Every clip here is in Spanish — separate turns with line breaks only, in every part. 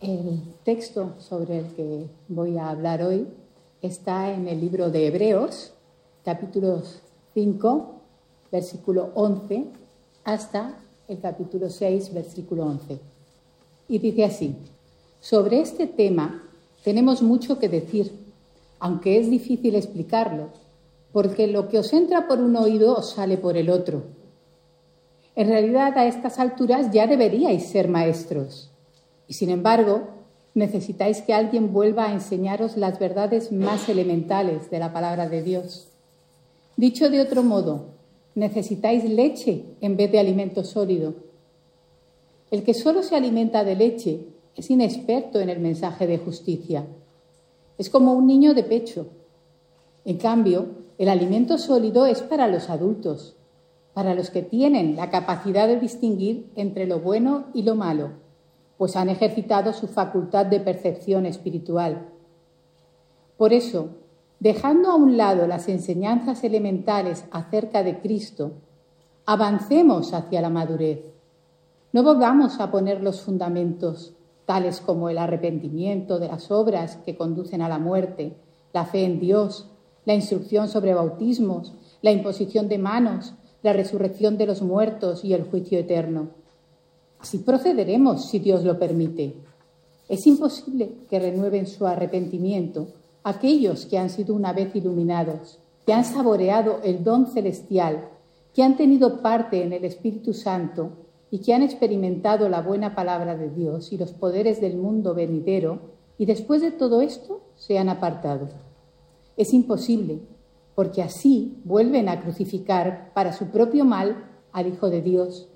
El texto sobre el que voy a hablar hoy está en el libro de Hebreos, capítulo 5, versículo 11, hasta el capítulo 6, versículo 11. Y dice así, sobre este tema tenemos mucho que decir, aunque es difícil explicarlo, porque lo que os entra por un oído os sale por el otro. En realidad, a estas alturas ya deberíais ser maestros. Y sin embargo, necesitáis que alguien vuelva a enseñaros las verdades más elementales de la palabra de Dios. Dicho de otro modo, necesitáis leche en vez de alimento sólido. El que solo se alimenta de leche es inexperto en el mensaje de justicia. Es como un niño de pecho. En cambio, el alimento sólido es para los adultos, para los que tienen la capacidad de distinguir entre lo bueno y lo malo pues han ejercitado su facultad de percepción espiritual. Por eso, dejando a un lado las enseñanzas elementales acerca de Cristo, avancemos hacia la madurez. No volvamos a poner los fundamentos, tales como el arrepentimiento de las obras que conducen a la muerte, la fe en Dios, la instrucción sobre bautismos, la imposición de manos, la resurrección de los muertos y el juicio eterno. Así procederemos si Dios lo permite. Es imposible que renueven su arrepentimiento aquellos que han sido una vez iluminados, que han saboreado el don celestial, que han tenido parte en el Espíritu Santo y que han experimentado la buena palabra de Dios y los poderes del mundo venidero, y después de todo esto se han apartado. Es imposible, porque así vuelven a crucificar para su propio mal al Hijo de Dios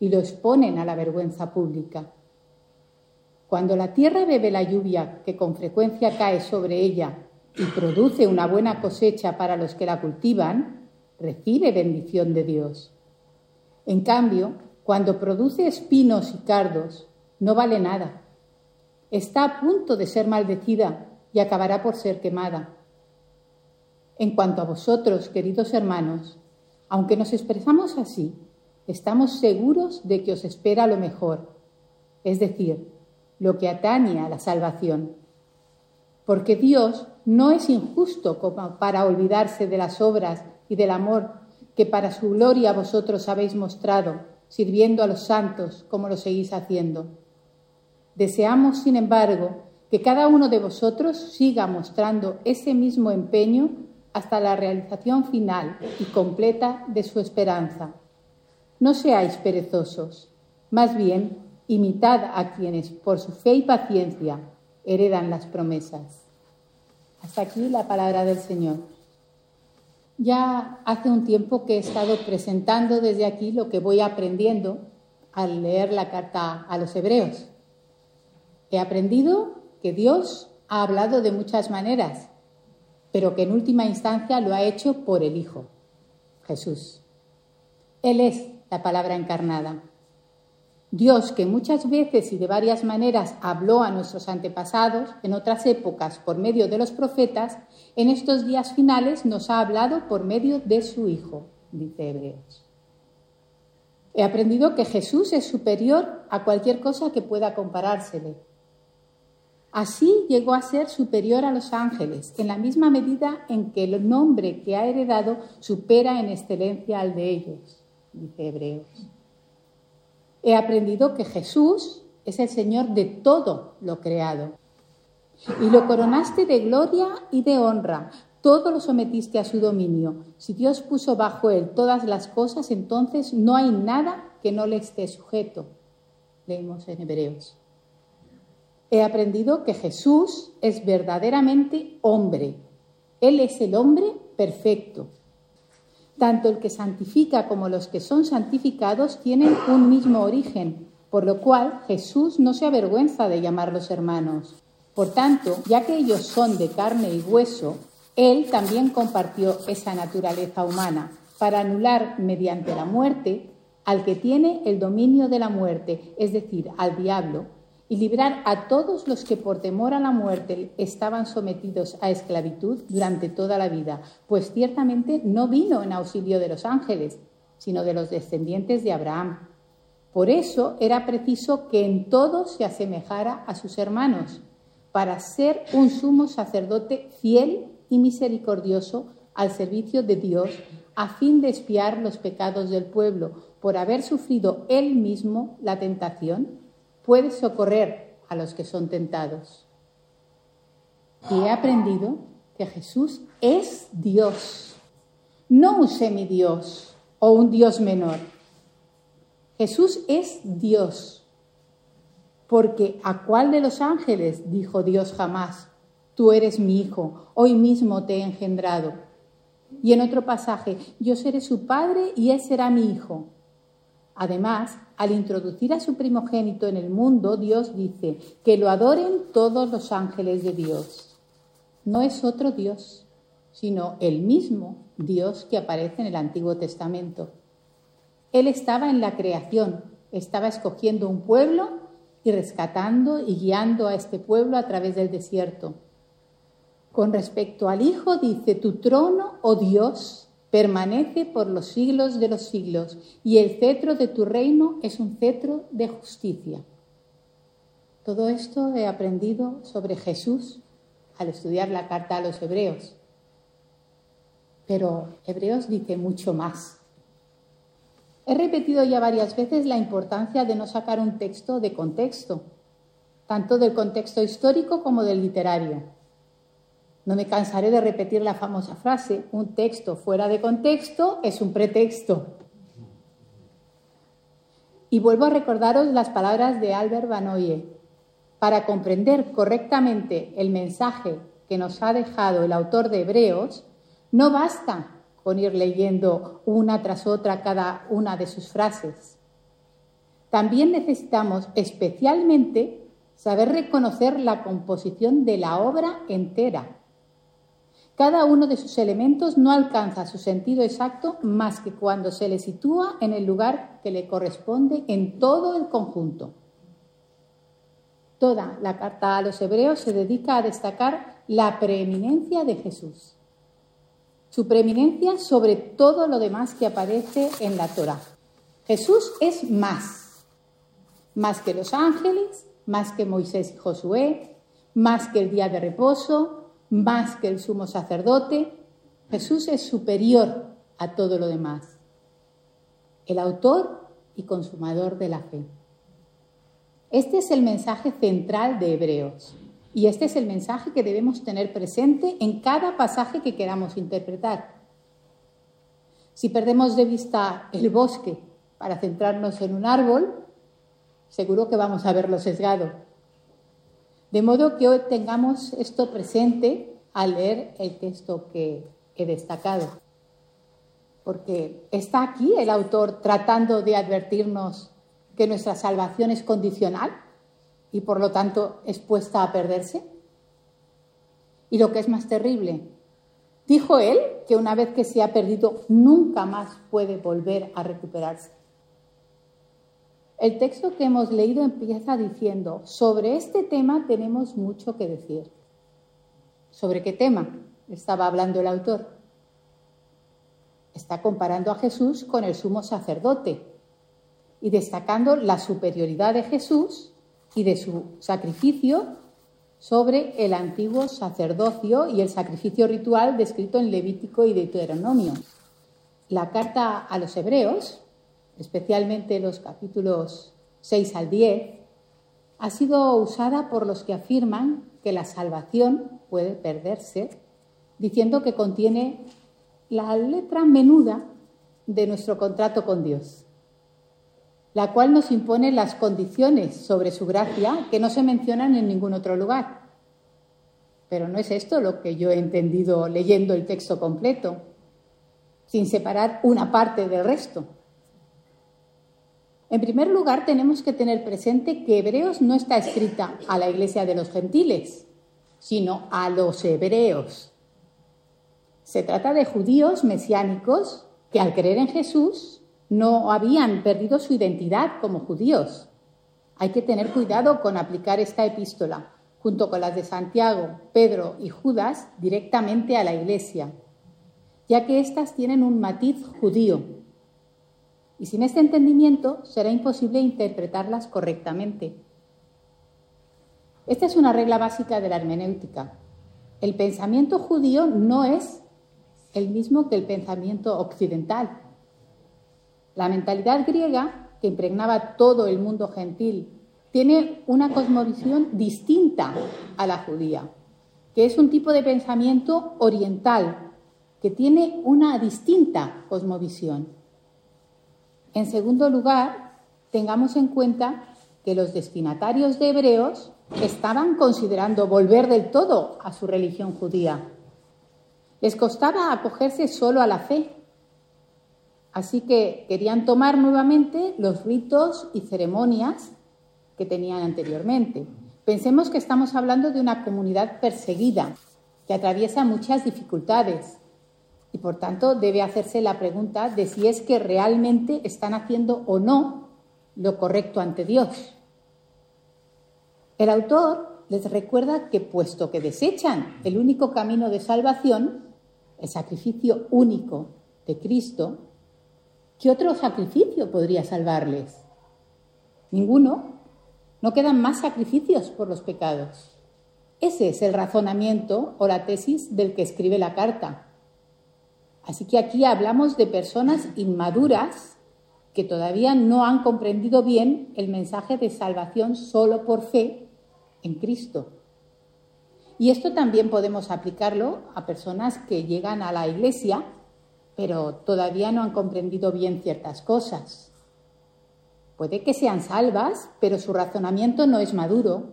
y lo exponen a la vergüenza pública. Cuando la tierra bebe la lluvia que con frecuencia cae sobre ella y produce una buena cosecha para los que la cultivan, recibe bendición de Dios. En cambio, cuando produce espinos y cardos, no vale nada. Está a punto de ser maldecida y acabará por ser quemada. En cuanto a vosotros, queridos hermanos, aunque nos expresamos así, estamos seguros de que os espera lo mejor, es decir, lo que atañe a la salvación. Porque Dios no es injusto como para olvidarse de las obras y del amor que para su gloria vosotros habéis mostrado, sirviendo a los santos como lo seguís haciendo. Deseamos, sin embargo, que cada uno de vosotros siga mostrando ese mismo empeño hasta la realización final y completa de su esperanza no seáis perezosos, más bien imitad a quienes por su fe y paciencia heredan las promesas. Hasta aquí la palabra del Señor. Ya hace un tiempo que he estado presentando desde aquí lo que voy aprendiendo al leer la carta a los hebreos. He aprendido que Dios ha hablado de muchas maneras, pero que en última instancia lo ha hecho por el Hijo, Jesús. Él es la palabra encarnada. Dios, que muchas veces y de varias maneras habló a nuestros antepasados en otras épocas por medio de los profetas, en estos días finales nos ha hablado por medio de su Hijo, dice Hebreos. He aprendido que Jesús es superior a cualquier cosa que pueda comparársele. Así llegó a ser superior a los ángeles, en la misma medida en que el nombre que ha heredado supera en excelencia al de ellos dice Hebreos. He aprendido que Jesús es el Señor de todo lo creado. Y lo coronaste de gloria y de honra. Todo lo sometiste a su dominio. Si Dios puso bajo él todas las cosas, entonces no hay nada que no le esté sujeto. Leemos en Hebreos. He aprendido que Jesús es verdaderamente hombre. Él es el hombre perfecto, tanto el que santifica como los que son santificados tienen un mismo origen, por lo cual Jesús no se avergüenza de llamarlos hermanos. Por tanto, ya que ellos son de carne y hueso, Él también compartió esa naturaleza humana para anular mediante la muerte al que tiene el dominio de la muerte, es decir, al diablo, y librar a todos los que por temor a la muerte estaban sometidos a esclavitud durante toda la vida, pues ciertamente no vino en auxilio de los ángeles, sino de los descendientes de Abraham. Por eso era preciso que en todo se asemejara a sus hermanos, para ser un sumo sacerdote fiel y misericordioso al servicio de Dios, a fin de espiar los pecados del pueblo, por haber sufrido él mismo la tentación, puede socorrer a los que son tentados. Y he aprendido que Jesús es Dios, no un semidios o un Dios menor. Jesús es Dios, porque ¿a cuál de los ángeles dijo Dios jamás? Tú eres mi hijo, hoy mismo te he engendrado. Y en otro pasaje, yo seré su padre y él será mi hijo. Además, al introducir a su primogénito en el mundo, Dios dice que lo adoren todos los ángeles de Dios. No es otro Dios, sino el mismo Dios que aparece en el Antiguo Testamento. Él estaba en la creación, estaba escogiendo un pueblo y rescatando y guiando a este pueblo a través del desierto. Con respecto al Hijo dice, tu trono, oh Dios, permanece por los siglos de los siglos y el cetro de tu reino es un cetro de justicia. Todo esto he aprendido sobre Jesús al estudiar la carta a los hebreos. Pero Hebreos dice mucho más. He repetido ya varias veces la importancia de no sacar un texto de contexto, tanto del contexto histórico como del literario. No me cansaré de repetir la famosa frase, un texto fuera de contexto es un pretexto. Y vuelvo a recordaros las palabras de Albert Banoye. Para comprender correctamente el mensaje que nos ha dejado el autor de Hebreos, no basta con ir leyendo una tras otra cada una de sus frases. También necesitamos especialmente saber reconocer la composición de la obra entera cada uno de sus elementos no alcanza su sentido exacto más que cuando se le sitúa en el lugar que le corresponde en todo el conjunto. Toda la carta a los hebreos se dedica a destacar la preeminencia de Jesús, su preeminencia sobre todo lo demás que aparece en la Torá. Jesús es más, más que los ángeles, más que Moisés y Josué, más que el día de reposo, más que el sumo sacerdote, Jesús es superior a todo lo demás, el autor y consumador de la fe. Este es el mensaje central de Hebreos y este es el mensaje que debemos tener presente en cada pasaje que queramos interpretar. Si perdemos de vista el bosque para centrarnos en un árbol, seguro que vamos a verlo sesgado de modo que hoy tengamos esto presente al leer el texto que he destacado. Porque está aquí el autor tratando de advertirnos que nuestra salvación es condicional y por lo tanto expuesta a perderse. Y lo que es más terrible, dijo él que una vez que se ha perdido nunca más puede volver a recuperarse. El texto que hemos leído empieza diciendo, sobre este tema tenemos mucho que decir. ¿Sobre qué tema estaba hablando el autor? Está comparando a Jesús con el sumo sacerdote y destacando la superioridad de Jesús y de su sacrificio sobre el antiguo sacerdocio y el sacrificio ritual descrito en Levítico y Deuteronomio. La carta a los hebreos especialmente los capítulos 6 al 10, ha sido usada por los que afirman que la salvación puede perderse, diciendo que contiene la letra menuda de nuestro contrato con Dios, la cual nos impone las condiciones sobre su gracia que no se mencionan en ningún otro lugar. Pero no es esto lo que yo he entendido leyendo el texto completo, sin separar una parte del resto. En primer lugar, tenemos que tener presente que Hebreos no está escrita a la iglesia de los gentiles, sino a los hebreos. Se trata de judíos mesiánicos que al creer en Jesús no habían perdido su identidad como judíos. Hay que tener cuidado con aplicar esta epístola, junto con las de Santiago, Pedro y Judas, directamente a la iglesia, ya que éstas tienen un matiz judío y sin este entendimiento será imposible interpretarlas correctamente. Esta es una regla básica de la hermenéutica. El pensamiento judío no es el mismo que el pensamiento occidental. La mentalidad griega, que impregnaba todo el mundo gentil, tiene una cosmovisión distinta a la judía, que es un tipo de pensamiento oriental, que tiene una distinta cosmovisión. En segundo lugar, tengamos en cuenta que los destinatarios de Hebreos estaban considerando volver del todo a su religión judía. Les costaba acogerse solo a la fe. Así que querían tomar nuevamente los ritos y ceremonias que tenían anteriormente. Pensemos que estamos hablando de una comunidad perseguida, que atraviesa muchas dificultades y por tanto debe hacerse la pregunta de si es que realmente están haciendo o no lo correcto ante Dios. El autor les recuerda que puesto que desechan el único camino de salvación, el sacrificio único de Cristo, ¿qué otro sacrificio podría salvarles? Ninguno. No quedan más sacrificios por los pecados. Ese es el razonamiento o la tesis del que escribe la carta. Así que aquí hablamos de personas inmaduras que todavía no han comprendido bien el mensaje de salvación solo por fe en Cristo. Y esto también podemos aplicarlo a personas que llegan a la iglesia, pero todavía no han comprendido bien ciertas cosas. Puede que sean salvas, pero su razonamiento no es maduro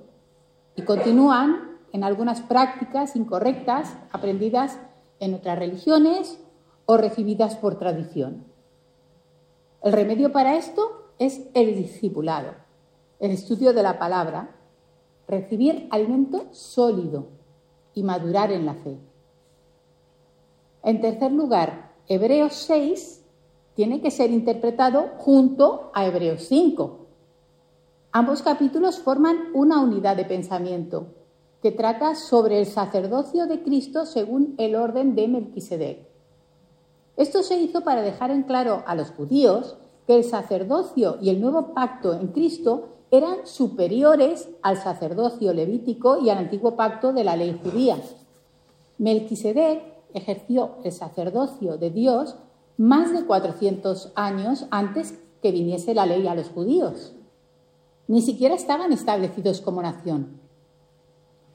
y continúan en algunas prácticas incorrectas aprendidas en otras religiones o recibidas por tradición. El remedio para esto es el discipulado, el estudio de la palabra recibir alimento sólido y madurar en la fe. En tercer lugar, Hebreos 6 tiene que ser interpretado junto a Hebreos 5. Ambos capítulos forman una unidad de pensamiento que trata sobre el sacerdocio de Cristo según el orden de Melquisedec. Esto se hizo para dejar en claro a los judíos que el sacerdocio y el nuevo pacto en Cristo eran superiores al sacerdocio levítico y al antiguo pacto de la ley judía. Melquisedec ejerció el sacerdocio de Dios más de 400 años antes que viniese la ley a los judíos. Ni siquiera estaban establecidos como nación.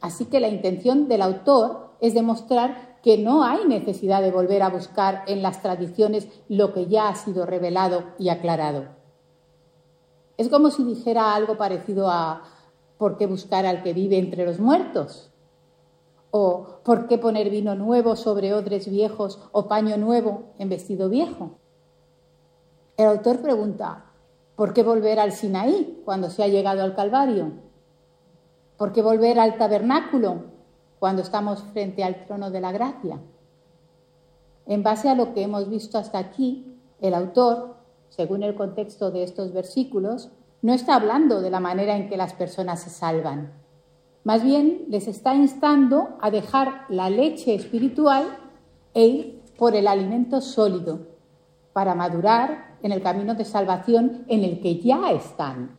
Así que la intención del autor es demostrar que no hay necesidad de volver a buscar en las tradiciones lo que ya ha sido revelado y aclarado. Es como si dijera algo parecido a ¿por qué buscar al que vive entre los muertos? ¿O por qué poner vino nuevo sobre odres viejos o paño nuevo en vestido viejo? El autor pregunta, ¿por qué volver al Sinaí cuando se ha llegado al Calvario? ¿Por qué volver al tabernáculo cuando estamos frente al trono de la gracia? En base a lo que hemos visto hasta aquí, el autor según el contexto de estos versículos, no está hablando de la manera en que las personas se salvan. Más bien les está instando a dejar la leche espiritual e ir por el alimento sólido para madurar en el camino de salvación en el que ya están.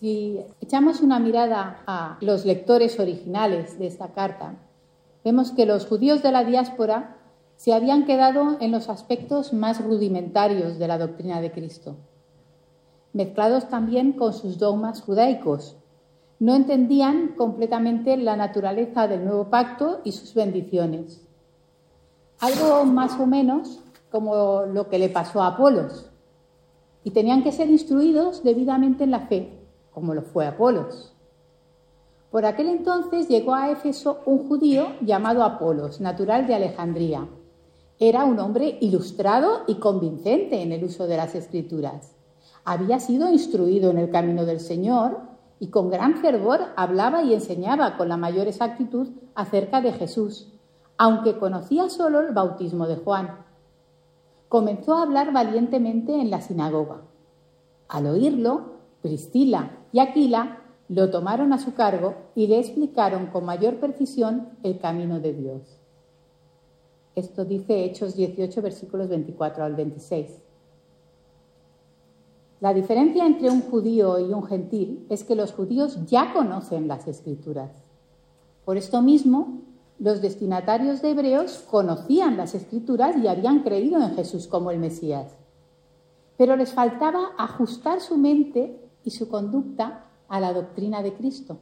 Si echamos una mirada a los lectores originales de esta carta, vemos que los judíos de la diáspora se habían quedado en los aspectos más rudimentarios de la doctrina de Cristo, mezclados también con sus dogmas judaicos. No entendían completamente la naturaleza del nuevo pacto y sus bendiciones. Algo más o menos como lo que le pasó a Apolos. Y tenían que ser instruidos debidamente en la fe, como lo fue Apolos. Por aquel entonces llegó a Éfeso un judío llamado Apolos, natural de Alejandría era un hombre ilustrado y convincente en el uso de las escrituras. Había sido instruido en el camino del Señor y con gran fervor hablaba y enseñaba con la mayor exactitud acerca de Jesús, aunque conocía solo el bautismo de Juan. Comenzó a hablar valientemente en la sinagoga. Al oírlo, Priscila y Aquila lo tomaron a su cargo y le explicaron con mayor precisión el camino de Dios. Esto dice Hechos 18, versículos 24 al 26. La diferencia entre un judío y un gentil es que los judíos ya conocen las escrituras. Por esto mismo, los destinatarios de Hebreos conocían las escrituras y habían creído en Jesús como el Mesías. Pero les faltaba ajustar su mente y su conducta a la doctrina de Cristo.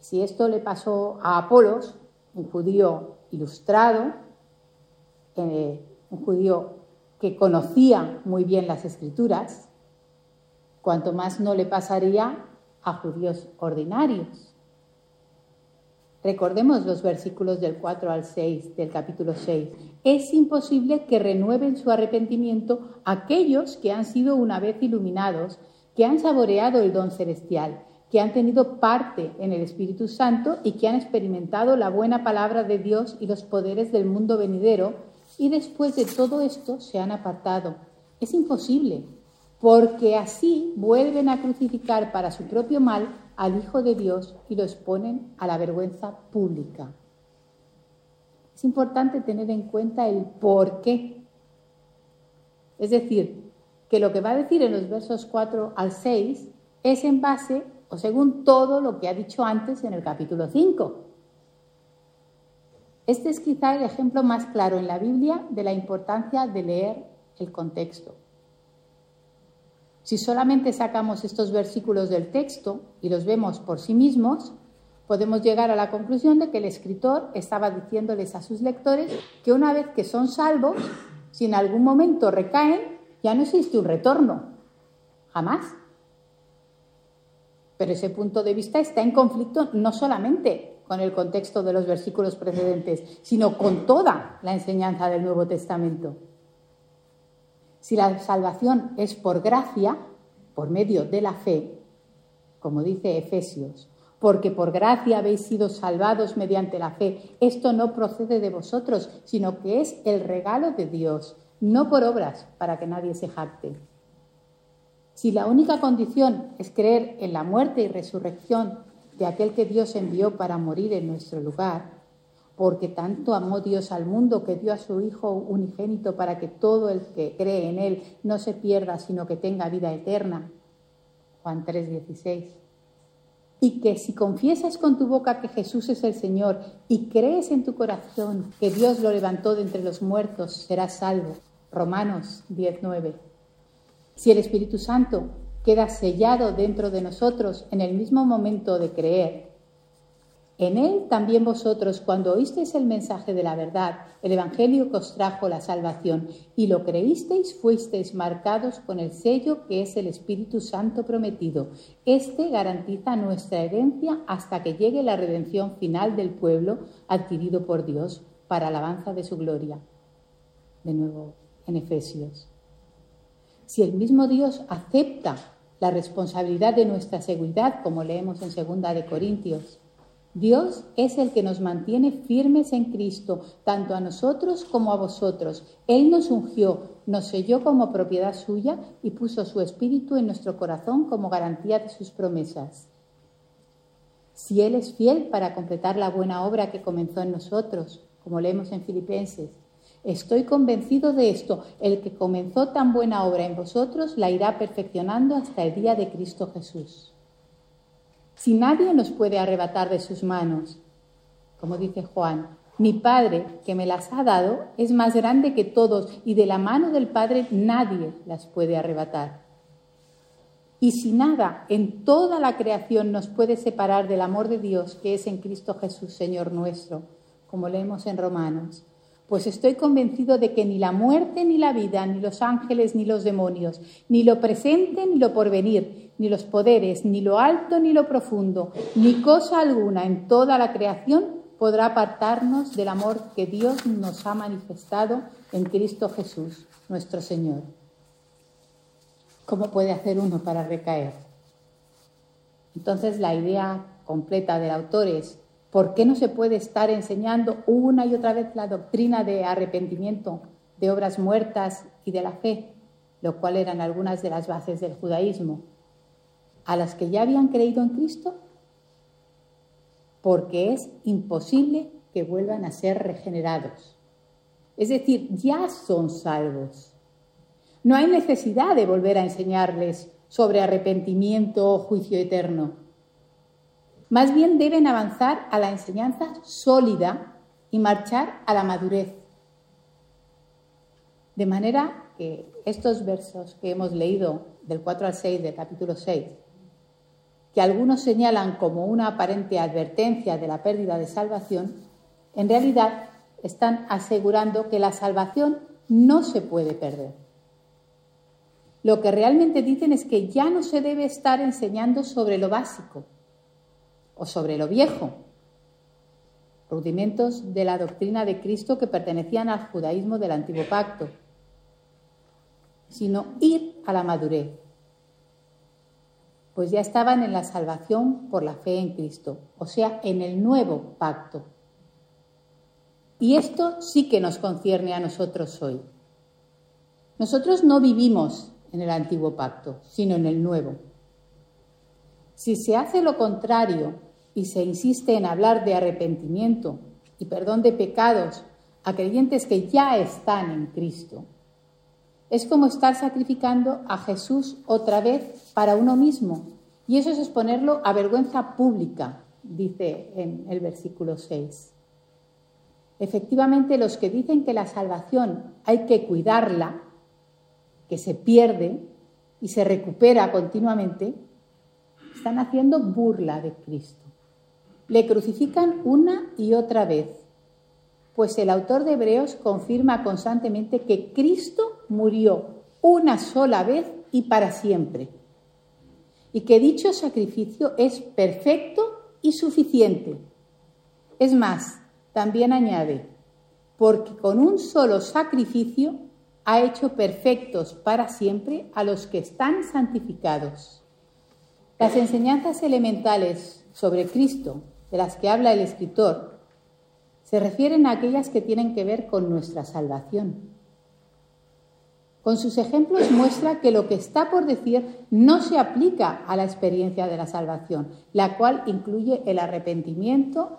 Si esto le pasó a Apolos, un judío ilustrado, eh, un judío que conocía muy bien las escrituras, cuanto más no le pasaría a judíos ordinarios. Recordemos los versículos del 4 al 6 del capítulo 6. Es imposible que renueven su arrepentimiento aquellos que han sido una vez iluminados, que han saboreado el don celestial, que han tenido parte en el Espíritu Santo y que han experimentado la buena palabra de Dios y los poderes del mundo venidero y después de todo esto se han apartado. Es imposible, porque así vuelven a crucificar para su propio mal al Hijo de Dios y lo exponen a la vergüenza pública. Es importante tener en cuenta el por qué. Es decir, que lo que va a decir en los versos 4 al 6 es en base o según todo lo que ha dicho antes en el capítulo 5. Este es quizá el ejemplo más claro en la Biblia de la importancia de leer el contexto. Si solamente sacamos estos versículos del texto y los vemos por sí mismos, podemos llegar a la conclusión de que el escritor estaba diciéndoles a sus lectores que una vez que son salvos, si en algún momento recaen, ya no existe un retorno. Jamás. Pero ese punto de vista está en conflicto no solamente con el contexto de los versículos precedentes, sino con toda la enseñanza del Nuevo Testamento. Si la salvación es por gracia, por medio de la fe, como dice Efesios, porque por gracia habéis sido salvados mediante la fe, esto no procede de vosotros, sino que es el regalo de Dios, no por obras, para que nadie se jacte. Si la única condición es creer en la muerte y resurrección de aquel que Dios envió para morir en nuestro lugar, porque tanto amó Dios al mundo que dio a su Hijo unigénito para que todo el que cree en Él no se pierda, sino que tenga vida eterna. Juan 3:16. Y que si confiesas con tu boca que Jesús es el Señor y crees en tu corazón que Dios lo levantó de entre los muertos, serás salvo. Romanos 10:9. Si el Espíritu Santo queda sellado dentro de nosotros en el mismo momento de creer. En él también vosotros, cuando oísteis el mensaje de la verdad, el Evangelio que os trajo la salvación, y lo creísteis, fuisteis marcados con el sello que es el Espíritu Santo prometido. Este garantiza nuestra herencia hasta que llegue la redención final del pueblo adquirido por Dios para alabanza de su gloria. De nuevo en Efesios. Si el mismo Dios acepta la responsabilidad de nuestra seguridad, como leemos en segunda de Corintios. Dios es el que nos mantiene firmes en Cristo, tanto a nosotros como a vosotros. Él nos ungió, nos selló como propiedad suya y puso su espíritu en nuestro corazón como garantía de sus promesas. Si Él es fiel para completar la buena obra que comenzó en nosotros, como leemos en Filipenses, Estoy convencido de esto. El que comenzó tan buena obra en vosotros la irá perfeccionando hasta el día de Cristo Jesús. Si nadie nos puede arrebatar de sus manos, como dice Juan, mi Padre que me las ha dado es más grande que todos y de la mano del Padre nadie las puede arrebatar. Y si nada en toda la creación nos puede separar del amor de Dios que es en Cristo Jesús, Señor nuestro, como leemos en Romanos, pues estoy convencido de que ni la muerte, ni la vida, ni los ángeles, ni los demonios, ni lo presente, ni lo porvenir, ni los poderes, ni lo alto, ni lo profundo, ni cosa alguna en toda la creación podrá apartarnos del amor que Dios nos ha manifestado en Cristo Jesús, nuestro Señor. ¿Cómo puede hacer uno para recaer? Entonces la idea completa del autor es ¿Por qué no se puede estar enseñando una y otra vez la doctrina de arrepentimiento, de obras muertas y de la fe, lo cual eran algunas de las bases del judaísmo, a las que ya habían creído en Cristo? Porque es imposible que vuelvan a ser regenerados. Es decir, ya son salvos. No hay necesidad de volver a enseñarles sobre arrepentimiento o juicio eterno. Más bien deben avanzar a la enseñanza sólida y marchar a la madurez. De manera que estos versos que hemos leído del 4 al 6 del capítulo 6, que algunos señalan como una aparente advertencia de la pérdida de salvación, en realidad están asegurando que la salvación no se puede perder. Lo que realmente dicen es que ya no se debe estar enseñando sobre lo básico o sobre lo viejo, rudimentos de la doctrina de Cristo que pertenecían al judaísmo del antiguo pacto, sino ir a la madurez, pues ya estaban en la salvación por la fe en Cristo, o sea, en el nuevo pacto. Y esto sí que nos concierne a nosotros hoy. Nosotros no vivimos en el antiguo pacto, sino en el nuevo. Si se hace lo contrario y se insiste en hablar de arrepentimiento y perdón de pecados a creyentes que ya están en Cristo, es como estar sacrificando a Jesús otra vez para uno mismo. Y eso es exponerlo a vergüenza pública, dice en el versículo 6. Efectivamente, los que dicen que la salvación hay que cuidarla, que se pierde y se recupera continuamente, están haciendo burla de Cristo. Le crucifican una y otra vez, pues el autor de Hebreos confirma constantemente que Cristo murió una sola vez y para siempre, y que dicho sacrificio es perfecto y suficiente. Es más, también añade, porque con un solo sacrificio ha hecho perfectos para siempre a los que están santificados. Las enseñanzas elementales sobre Cristo de las que habla el escritor se refieren a aquellas que tienen que ver con nuestra salvación. Con sus ejemplos muestra que lo que está por decir no se aplica a la experiencia de la salvación, la cual incluye el arrepentimiento,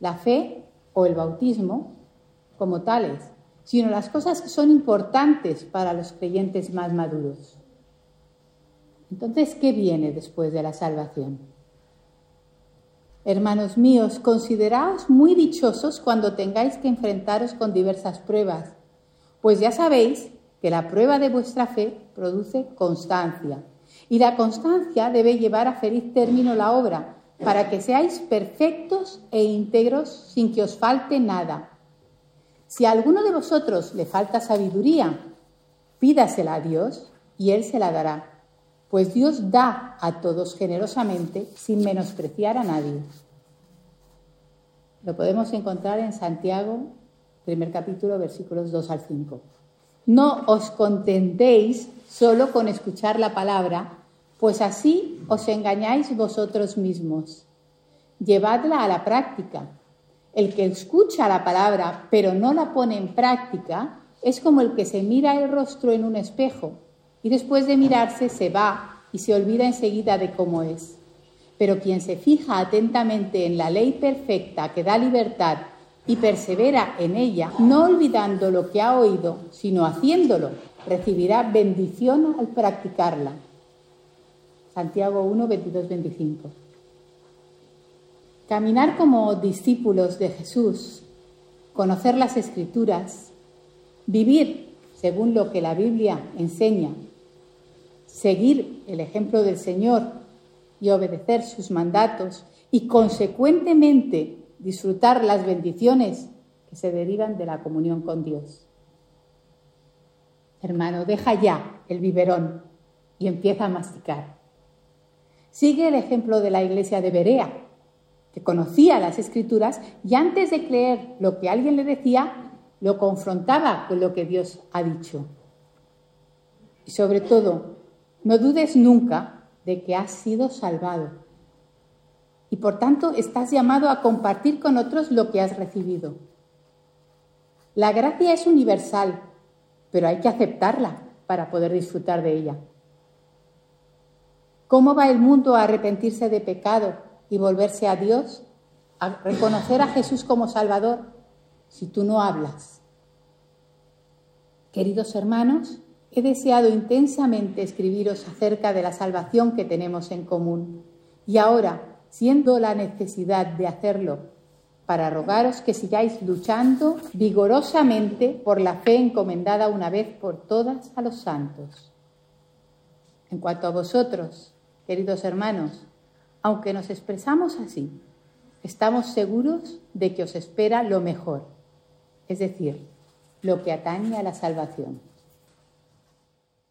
la fe o el bautismo como tales, sino las cosas que son importantes para los creyentes más maduros. Entonces, ¿qué viene después de la salvación? Hermanos míos, consideraos muy dichosos cuando tengáis que enfrentaros con diversas pruebas, pues ya sabéis que la prueba de vuestra fe produce constancia, y la constancia debe llevar a feliz término la obra, para que seáis perfectos e íntegros sin que os falte nada. Si a alguno de vosotros le falta sabiduría, pídasela a Dios y Él se la dará, pues Dios da a todos generosamente sin menospreciar a nadie. Lo podemos encontrar en Santiago, primer capítulo, versículos 2 al 5. No os contentéis solo con escuchar la palabra, pues así os engañáis vosotros mismos. Llevadla a la práctica el que escucha la palabra pero no la pone en práctica es como el que se mira el rostro en un espejo y después de mirarse se va y se olvida enseguida de cómo es. Pero quien se fija atentamente en la ley perfecta que da libertad y persevera en ella, no olvidando lo que ha oído, sino haciéndolo, recibirá bendición al practicarla. Santiago 1, 22, 25. Caminar como discípulos de Jesús, conocer las escrituras, vivir según lo que la Biblia enseña, seguir el ejemplo del Señor y obedecer sus mandatos y consecuentemente disfrutar las bendiciones que se derivan de la comunión con Dios. Hermano, deja ya el biberón y empieza a masticar. Sigue el ejemplo de la iglesia de Berea, que conocía las escrituras y antes de creer lo que alguien le decía, lo confrontaba con lo que Dios ha dicho. Y sobre todo, no dudes nunca de que has sido salvado. Y por tanto estás llamado a compartir con otros lo que has recibido. La gracia es universal, pero hay que aceptarla para poder disfrutar de ella. ¿Cómo va el mundo a arrepentirse de pecado y volverse a Dios, a reconocer a Jesús como Salvador, si tú no hablas. Queridos hermanos, he deseado intensamente escribiros acerca de la salvación que tenemos en común. Y ahora, siendo la necesidad de hacerlo, para rogaros que sigáis luchando vigorosamente por la fe encomendada una vez por todas a los santos. En cuanto a vosotros, queridos hermanos, aunque nos expresamos así, estamos seguros de que os espera lo mejor, es decir, lo que atañe a la salvación.